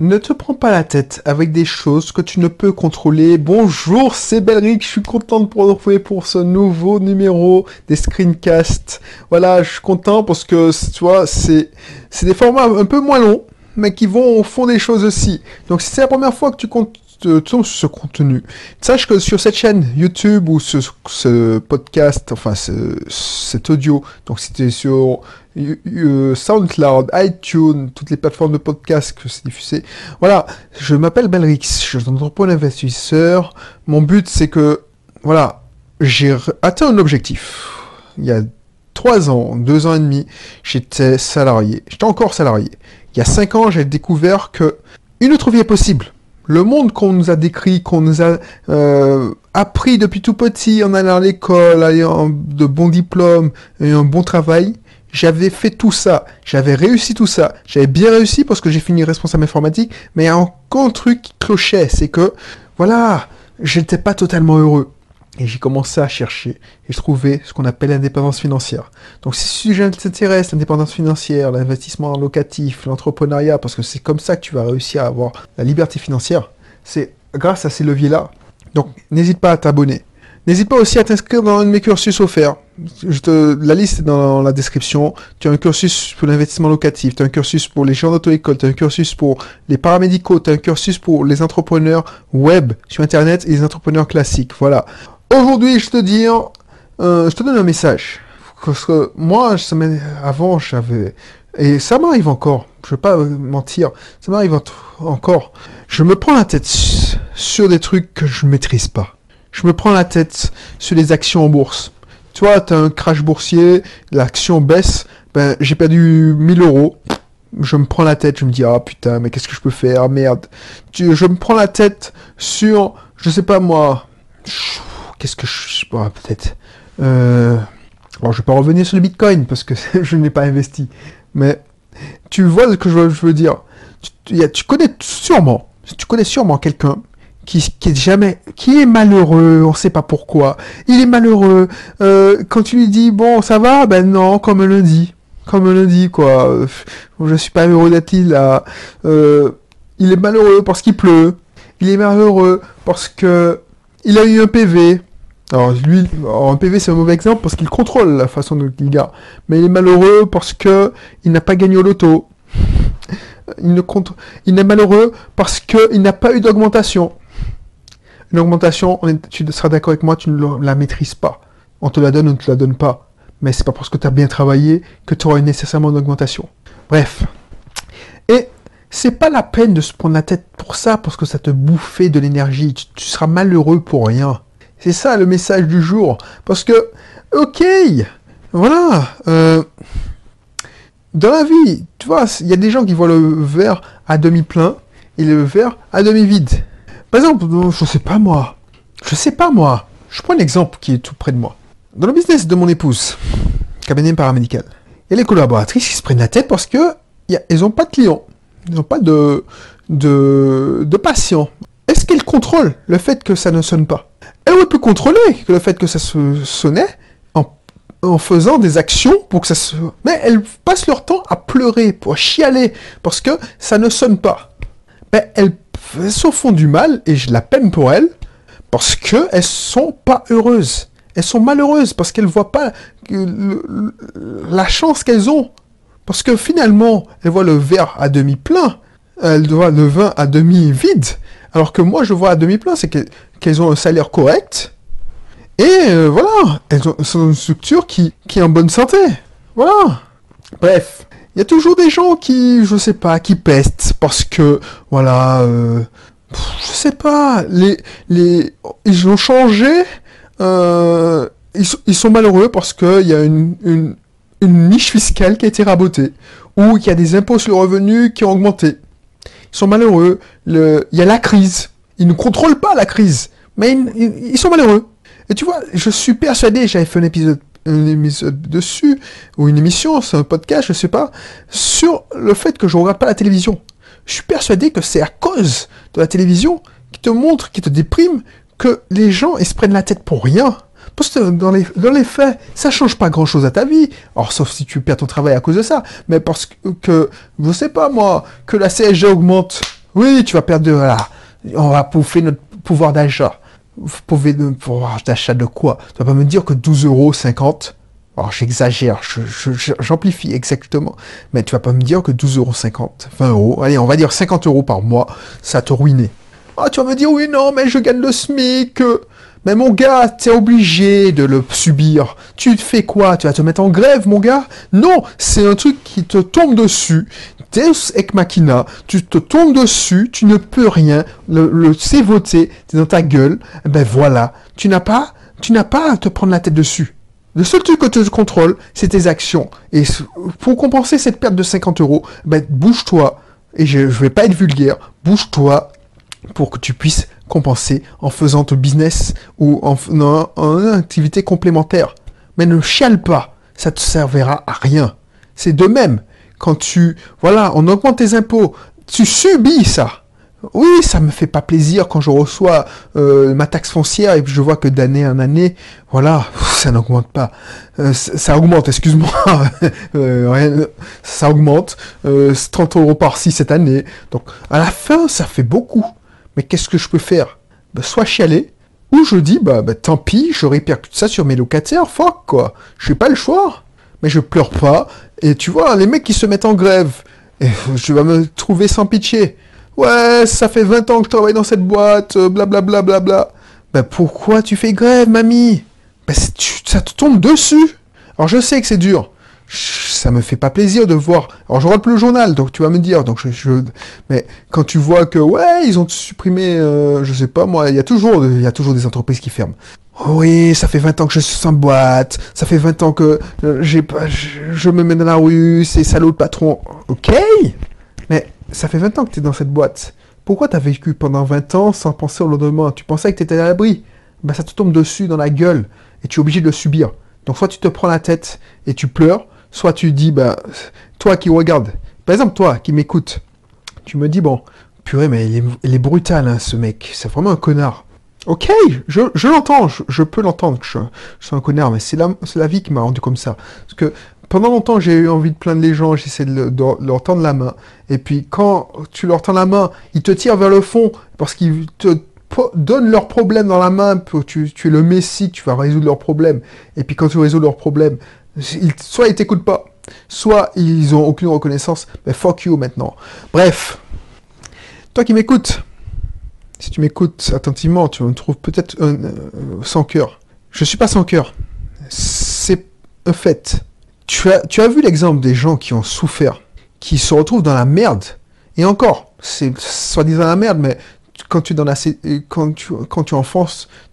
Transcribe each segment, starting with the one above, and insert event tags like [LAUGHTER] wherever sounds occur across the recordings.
Ne te prends pas la tête avec des choses que tu ne peux contrôler. Bonjour, c'est Belric, je suis content de vous retrouver pour ce nouveau numéro des screencasts. Voilà, je suis content parce que, tu vois, c'est, c'est des formats un peu moins longs, mais qui vont au fond des choses aussi. Donc si c'est la première fois que tu comptes sur ce contenu. Sache que sur cette chaîne YouTube ou ce, ce podcast, enfin ce, cet audio, donc c'était sur SoundCloud, iTunes, toutes les plateformes de podcast que c'est diffusé. Voilà, je m'appelle Belrix, je suis entrepreneur investisseur. Mon but c'est que, voilà, j'ai atteint un objectif. Il y a trois ans, deux ans et demi, j'étais salarié. J'étais encore salarié. Il y a cinq ans, j'ai découvert que une autre vie est possible le monde qu'on nous a décrit, qu'on nous a euh, appris depuis tout petit en allant à l'école, ayant de bons diplômes et un bon travail, j'avais fait tout ça, j'avais réussi tout ça, j'avais bien réussi parce que j'ai fini responsable informatique, mais il y a encore un truc qui clochait, c'est que, voilà, j'étais pas totalement heureux. Et j'ai commencé à chercher et je trouvais ce qu'on appelle l'indépendance financière. Donc si ce sujet t'intéresse, l'indépendance financière, l'investissement locatif, l'entrepreneuriat, parce que c'est comme ça que tu vas réussir à avoir la liberté financière, c'est grâce à ces leviers-là. Donc n'hésite pas à t'abonner. N'hésite pas aussi à t'inscrire dans un de mes cursus offerts. Je te, la liste est dans la description. Tu as un cursus pour l'investissement locatif, tu as un cursus pour les gens d'auto-école, tu as un cursus pour les paramédicaux, tu as un cursus pour les entrepreneurs web sur Internet et les entrepreneurs classiques. Voilà. Aujourd'hui, je te dis, euh, je te donne un message. Parce que moi, avant, j'avais... Et ça m'arrive encore, je vais pas mentir, ça m'arrive encore. Je me prends la tête sur des trucs que je maîtrise pas. Je me prends la tête sur les actions en bourse. Tu vois, as un crash boursier, l'action baisse, ben, j'ai perdu 1000 euros. Je me prends la tête, je me dis, ah putain, mais qu'est-ce que je peux faire, merde. Je me prends la tête sur, je sais pas moi, qu'est-ce que je... Bon, peut-être... Euh... Je vais pas revenir sur le Bitcoin, parce que [LAUGHS] je n'ai pas investi. Mais tu vois ce que je veux, dire. Tu, connais sûrement, tu connais sûrement quelqu'un qui, est jamais, qui est malheureux, on sait pas pourquoi. Il est malheureux. Euh, quand tu lui dis bon, ça va, ben non, comme un lundi, comme un lundi quoi. Je suis pas heureux d'être là. Euh, il est malheureux parce qu'il pleut. Il est malheureux parce que il a eu un PV. Alors lui, en PV c'est un mauvais exemple parce qu'il contrôle la façon dont il gagne. Mais il est malheureux parce que il n'a pas gagné au loto. Il, ne compte... il est malheureux parce qu'il n'a pas eu d'augmentation. Une augmentation, tu seras d'accord avec moi, tu ne la maîtrises pas. On te la donne, on ne te la donne pas. Mais c'est pas parce que tu as bien travaillé que tu auras nécessairement une augmentation. Bref. Et c'est pas la peine de se prendre la tête pour ça, parce que ça te bouffait de l'énergie. Tu, seras malheureux pour rien. C'est ça le message du jour. Parce que, ok, voilà. Euh, dans la vie, tu vois, il y a des gens qui voient le verre à demi plein et le verre à demi vide. Par exemple, je sais pas moi. Je sais pas moi. Je prends un exemple qui est tout près de moi. Dans le business de mon épouse, cabinet paramédical, il y a les collaboratrices qui se prennent la tête parce que elles n'ont pas de clients. Ils n'ont pas de, de, patients. Est-ce qu'elle contrôle le fait que ça ne sonne pas? Elle aurait pu contrôler le fait que ça se sonnait en, faisant des actions pour que ça se... Mais elles passent leur temps à pleurer, pour chialer, parce que ça ne sonne pas. Elles, s'en font du mal, et je la peine pour elles, parce qu'elles sont pas heureuses. Elles sont malheureuses, parce qu'elles voient pas la chance qu'elles ont parce que finalement, elle voit le verre à demi plein, elle voit le vin à demi vide, alors que moi je vois à demi plein, c'est qu'elles ont un salaire correct, et euh, voilà, elles ont, une structure qui, est en bonne santé. Voilà. Bref, il y a toujours des gens qui, je sais pas, qui pestent parce que, voilà, euh, je sais pas, les, ils ont changé, euh, ils, sont malheureux parce qu'il y a une, une niche fiscale qui a été rabotée, ou qu'il y a des impôts sur le revenu qui ont augmenté. Ils sont malheureux. Il y a la crise. Ils ne contrôlent pas la crise, mais ils, sont malheureux. Et tu vois, je suis persuadé, j'avais fait un épisode, un épisode dessus, ou une émission, c'est un podcast, je sais pas, sur le fait que je regarde pas la télévision. Je suis persuadé que c'est à cause de la télévision qui te montre, qui te déprime, que les gens, ils se prennent la tête pour rien. Parce que dans les, faits, ça change pas grand chose à ta vie. Or, sauf si tu perds ton travail à cause de ça. Mais parce que, je sais pas moi, que la CSG augmente Oui, tu vas perdre. Voilà. On va pouffer notre pouvoir d'achat. Pouvoir d'achat de quoi? Tu vas pas me dire que 12,50 euros, alors j'exagère, j'amplifie exactement, mais tu vas pas me dire que 12,50 euros, 20 euros, allez, on va dire 50 euros par mois, ça te ruinait. Ah, tu vas me dire, oui, non, mais je gagne le SMIC. Mais mon gars, t'es obligé de le subir. Tu fais quoi? Tu vas te mettre en grève, mon gars? Non, c'est un truc qui te tombe dessus. Deus ex machina, tu te tombes dessus, tu ne peux rien. Le, le c'est voté, dans ta gueule. Ben voilà, tu n'as pas, tu n'as pas à te prendre la tête dessus. Le seul truc que tu contrôles, c'est tes actions. Et pour compenser cette perte de 50 euros, ben bouge-toi. Et je, ne vais pas être vulgaire. Bouge-toi pour que tu puisses compenser en faisant ton business ou en, en, en une activité complémentaire. Mais ne chiale pas, ça te servira à rien. C'est de même, quand tu, voilà, on augmente tes impôts, tu subis ça. Oui, ça me fait pas plaisir quand je reçois euh, ma taxe foncière et je vois que d'année en année, voilà, ça n'augmente pas. Euh, ça augmente, excuse-moi. [LAUGHS] euh, ça augmente. 30 euros par-ci cette année. Donc, à la fin, ça fait beaucoup. Mais qu'est-ce que je peux faire? Bah, Soit chialer, ou je dis, bah, bah tant pis, je répercute ça sur mes locataires, fuck, quoi. Je n'ai pas le choix. Mais je pleure pas. Et tu vois, les mecs qui se mettent en grève, et [LAUGHS] je vais me trouver sans pitié. Ouais, ça fait 20 ans que je travaille dans cette boîte, blablabla, bla, bla, bla. Ben pourquoi tu fais grève, mamie? Ben ça te tombe dessus. Alors je sais que c'est dur ça me fait pas plaisir de voir. Alors je regarde le journal, donc tu vas me dire. Donc je, mais quand tu vois que ouais, ils ont supprimé, euh, je sais pas moi, il y a toujours, il y a toujours des entreprises qui ferment. Oui, ça fait 20 ans que je suis sans boîte. Ça fait 20 ans que euh, j'ai pas, je, me mets dans la rue, c'est salaud de patron. Ok, mais ça fait 20 ans que tu es dans cette boîte. Pourquoi tu as vécu pendant 20 ans sans penser au lendemain? Tu pensais que tu étais à l'abri. Ben, ça te tombe dessus dans la gueule et tu es obligé de le subir. Donc soit tu te prends la tête et tu pleures, soit tu dis, bah, toi qui regardes, par exemple, toi qui m'écoutes, tu me dis, bon, purée, mais il est, brutal, hein, ce mec, c'est vraiment un connard. Ok, je, l'entends, je, peux l'entendre je, suis un connard, mais c'est la, vie qui m'a rendu comme ça. Parce que pendant longtemps, j'ai eu envie de plaindre les gens, j'essaie de, leur tendre la main. Et puis quand tu leur tends la main, ils te tirent vers le fond parce qu'ils te donnent leurs problèmes dans la main. Tu, tu es le messie, tu vas résoudre leurs problèmes. Et puis quand tu résous leurs problèmes, soit ils t'écoutent pas, soit ils ont aucune reconnaissance. Mais fuck you maintenant. Bref, toi qui m'écoutes, si tu m'écoutes attentivement, tu me trouves peut-être euh, sans cœur. Je suis pas sans cœur. C'est un fait. Tu as, vu l'exemple des gens qui ont souffert, qui se retrouvent dans la merde. Et encore, c'est soi-disant la merde, mais quand tu es dans la, quand tu,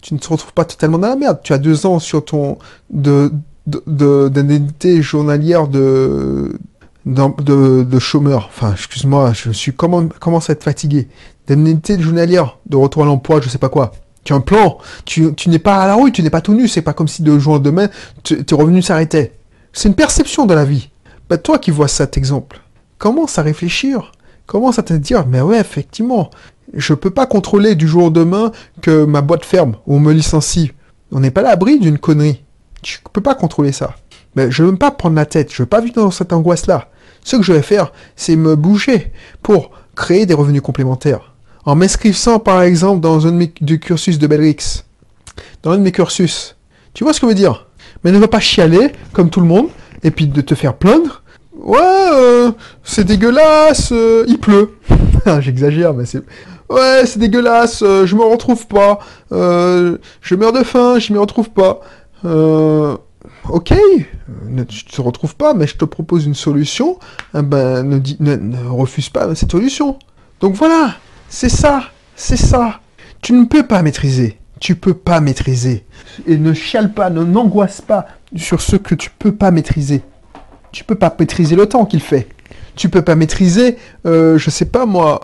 tu ne te retrouves pas totalement dans la merde. Tu as deux ans sur ton, de, d'indemnité journalière de, de, de chômeur. Enfin, excuse-moi, je suis commence à être fatigué. D'indemnité journalière de retour à l'emploi, je sais pas quoi. Tu as un plan. Tu, n'es pas à la rue, tu n'es pas tout nu. C'est pas comme si de jour au demain, tes revenus s'arrêtaient. C'est une perception de la vie. Bah, toi qui vois cet exemple, commence à réfléchir. Commence à te dire, mais ouais, effectivement, je peux pas contrôler du jour au demain que ma boîte ferme ou me licencie. On n'est pas l'abri d'une connerie. Tu peux pas contrôler ça. Mais je veux pas prendre la tête, je veux pas vivre dans cette angoisse-là. Ce que je vais faire, c'est me bouger pour créer des revenus complémentaires. En m'inscrivant, par exemple, dans un de cursus de Belrix. Dans un de mes cursus. Tu vois ce que je veux dire? Mais ne va pas chialer, comme tout le monde, et puis de te faire plaindre. Ouais, euh, c'est dégueulasse, euh, il pleut. [LAUGHS] J'exagère, mais c'est... Ouais, c'est dégueulasse, euh, je me retrouve pas. je meurs de faim, je m'y retrouve pas. Euh, ok, ne, tu te retrouves pas, mais je te propose une solution, eh ben, ne, refuse pas cette solution. Donc voilà, c'est ça, c'est ça. Tu ne peux pas maîtriser, tu peux pas maîtriser. Et ne chiale pas, ne n'angoisse pas sur ce que tu peux pas maîtriser. Tu peux pas maîtriser le temps qu'il fait. Tu peux pas maîtriser, euh, je sais pas moi,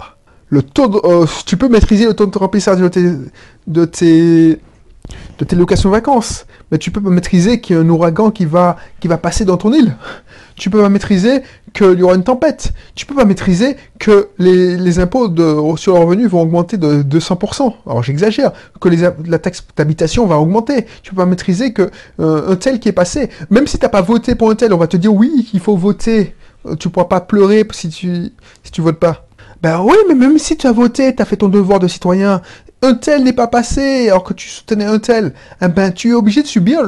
le taux de, euh, tu peux maîtriser le taux de remplissage de tes de tes locations vacances. Mais tu peux pas maîtriser qu'il y a un ouragan qui va, passer dans ton île. Tu peux pas maîtriser qu'il y aura une tempête. Tu peux pas maîtriser que les, impôts sur le revenu vont augmenter de 200%. Alors j'exagère. Que la taxe d'habitation va augmenter. Tu peux pas maîtriser que euh, un tel qui est passé, même si tu n'as pas voté pour un tel, on va te dire oui, il faut voter. Tu pourras pas pleurer si tu, si votes pas. Ben oui, mais même si tu as voté, tu as fait ton devoir de citoyen, un tel n'est pas passé alors que tu soutenais un tel, eh ben tu es obligé de subir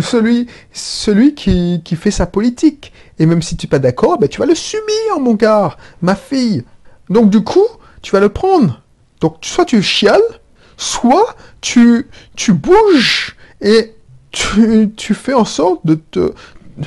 celui, qui, fait sa politique. Et même si tu n'es pas d'accord, ben tu vas le subir, mon gars, ma fille. Donc du coup, tu vas le prendre. Donc soit tu chiales, soit tu, tu bouges et tu fais en sorte de te...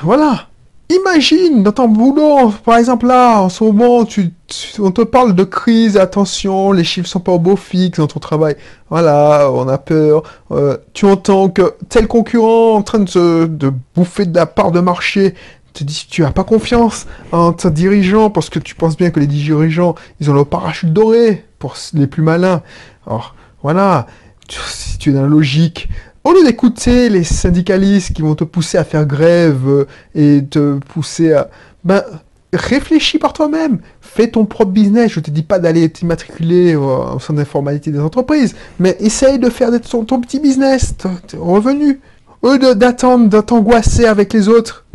Voilà. Imagine dans ton boulot, par exemple là, en ce moment, tu, on te parle de crise, attention, les chiffres sont pas au beau fixe dans ton travail. Voilà, on a peur. Euh, tu entends que tel concurrent en train de, bouffer de la part de marché te dis tu as pas confiance en ton dirigeant parce que tu penses bien que les dirigeants, ils ont le parachute doré pour les plus malins. Alors, voilà, si tu es dans la logique, au lieu d'écouter les syndicalistes qui vont te pousser à faire grève euh, et te pousser à... Ben, réfléchis par toi-même. Fais ton propre business. Je te dis pas d'aller t'immatriculer au centre d'informalité des entreprises, mais essaye de faire ton, ton petit business, ton, revenu. Au lieu d'attendre, de avec les autres.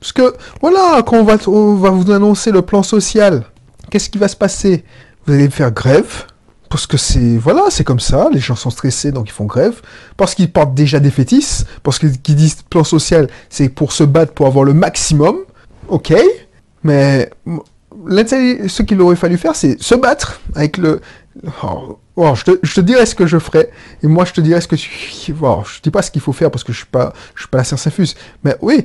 Parce que, voilà, quand on va, on va vous annoncer le plan social, qu'est-ce qui va se passer? Vous allez faire grève parce que c'est voilà, c'est comme ça, les gens sont stressés donc ils font grève, parce qu'ils portent déjà des fétiches, parce qu'ils disent plan social, c'est pour se battre pour avoir le maximum, ok, mais ce qu'il aurait fallu faire, c'est se battre avec le... Oh, oh, je, te, je, te, dirai ce que je ferai, et moi je te dirai ce que tu... Oh, je dis pas ce qu'il faut faire parce que je suis pas, je suis pas la science infuse, mais oui,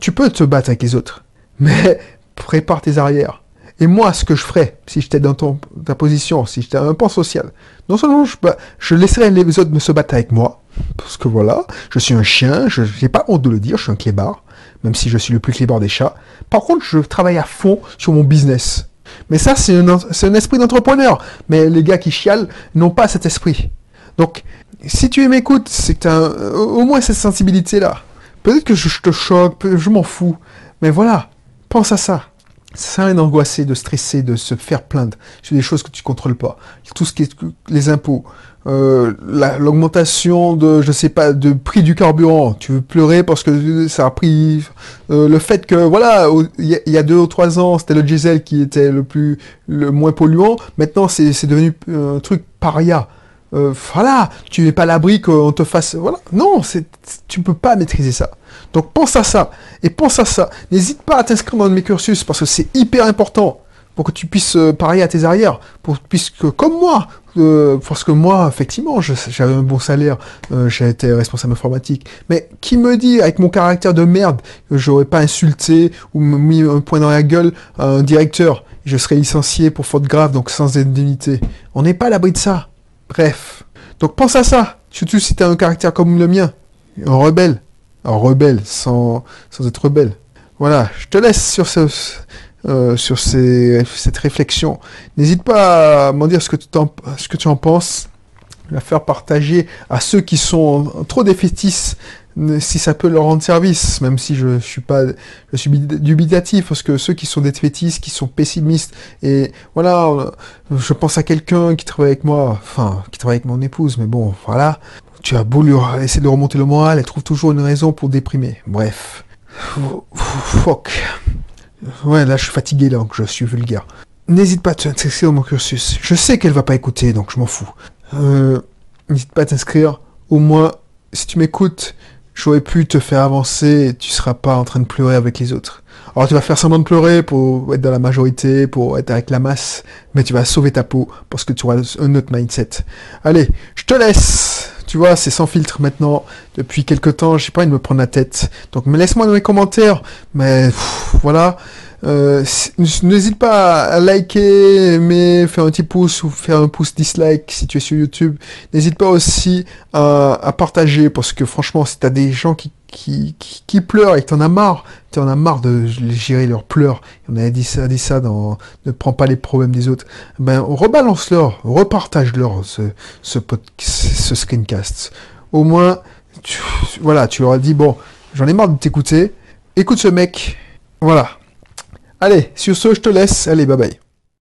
tu peux te battre avec les autres, mais prépare tes arrières. Et moi, ce que je ferais, si j'étais dans ton, ta position, si j'étais un pan social, non seulement je, bah, je laisserais les autres me se battre avec moi, parce que voilà, je suis un chien, je n'ai pas honte de le dire, je suis un clébard, même si je suis le plus clébard des chats. Par contre, je travaille à fond sur mon business. Mais ça, c'est un, esprit d'entrepreneur. Mais les gars qui chialent n'ont pas cet esprit. Donc, si tu m'écoutes, c'est au moins cette sensibilité-là. Peut-être que je te choque, je m'en fous. Mais voilà, pense à ça. Ça sert à de stresser, de se faire plaindre sur des choses que tu contrôles pas. Tout ce qui est les impôts, euh, l'augmentation de, je sais pas, de prix du carburant. Tu veux pleurer parce que ça a pris euh, le fait que voilà, il y, a deux ou trois ans, c'était le diesel qui était le plus, le moins polluant. Maintenant, c'est devenu un truc paria. Euh, voilà, tu n'es pas l'abri qu'on te fasse, voilà. Non, tu peux pas maîtriser ça. Donc pense à ça. Et pense à ça. N'hésite pas à t'inscrire dans mes cursus parce que c'est hyper important pour que tu puisses euh, parier à tes arrières. Puisque comme moi, euh, parce que moi, effectivement, j'avais un bon salaire, euh, j'ai été responsable informatique. Mais qui me dit, avec mon caractère de merde, que j'aurais pas insulté ou mis un point dans la gueule un directeur? Je serais licencié pour faute grave, donc sans indemnité. On n'est pas à l'abri de ça. Bref. Donc pense à ça. Surtout si tu as un caractère comme le mien. Un rebelle rebelle, sans, sans être rebelle. Voilà, je te laisse sur, ce, euh, sur ces, cette réflexion. N'hésite pas à m'en dire ce que, tu en, penses, la faire partager à ceux qui sont trop défaitistes, si ça peut leur rendre service, même si je suis pas, je suis dubitatif, parce que ceux qui sont défaitistes, qui sont pessimistes, et voilà, je pense à quelqu'un qui travaille avec moi, enfin, qui travaille avec mon épouse, mais bon, voilà, tu as beau lui essayer de remonter le moral, elle trouve toujours une raison pour déprimer. Bref. Fuck. Ouais, là je suis fatigué, là, donc je suis vulgaire. N'hésite pas à t'inscrire dans mon cursus. Je sais qu'elle va pas écouter, donc je m'en fous. Euh, n'hésite pas à t'inscrire. Au moins, si tu m'écoutes, j'aurais pu te faire avancer et tu seras pas en train de pleurer avec les autres. Alors tu vas faire semblant de pleurer pour être dans la majorité, pour être avec la masse, mais tu vas sauver ta peau parce que tu auras un autre mindset. Allez, je te laisse tu vois, c'est sans filtre maintenant. Depuis quelques temps, j'ai pas envie de me prendre la tête. Donc, me laisse-moi dans les commentaires. Mais voilà. Euh, N'hésite pas à liker, aimer, faire un petit pouce ou faire un pouce dislike si tu es sur YouTube. N'hésite pas aussi à, à, partager parce que franchement, si t'as des gens qui qui, qui, pleurent et que t'en as marre, t'en as marre de gérer leurs pleurs. On a dit ça, dit ça dans Ne prends pas les problèmes des autres. Ben, rebalance-leur, repartage-leur ce, ce, ce screencast. Au moins, tu, voilà, tu leur dit, bon, j'en ai marre de t'écouter, écoute ce mec, voilà. Allez, sur ce, je te laisse, allez, bye bye.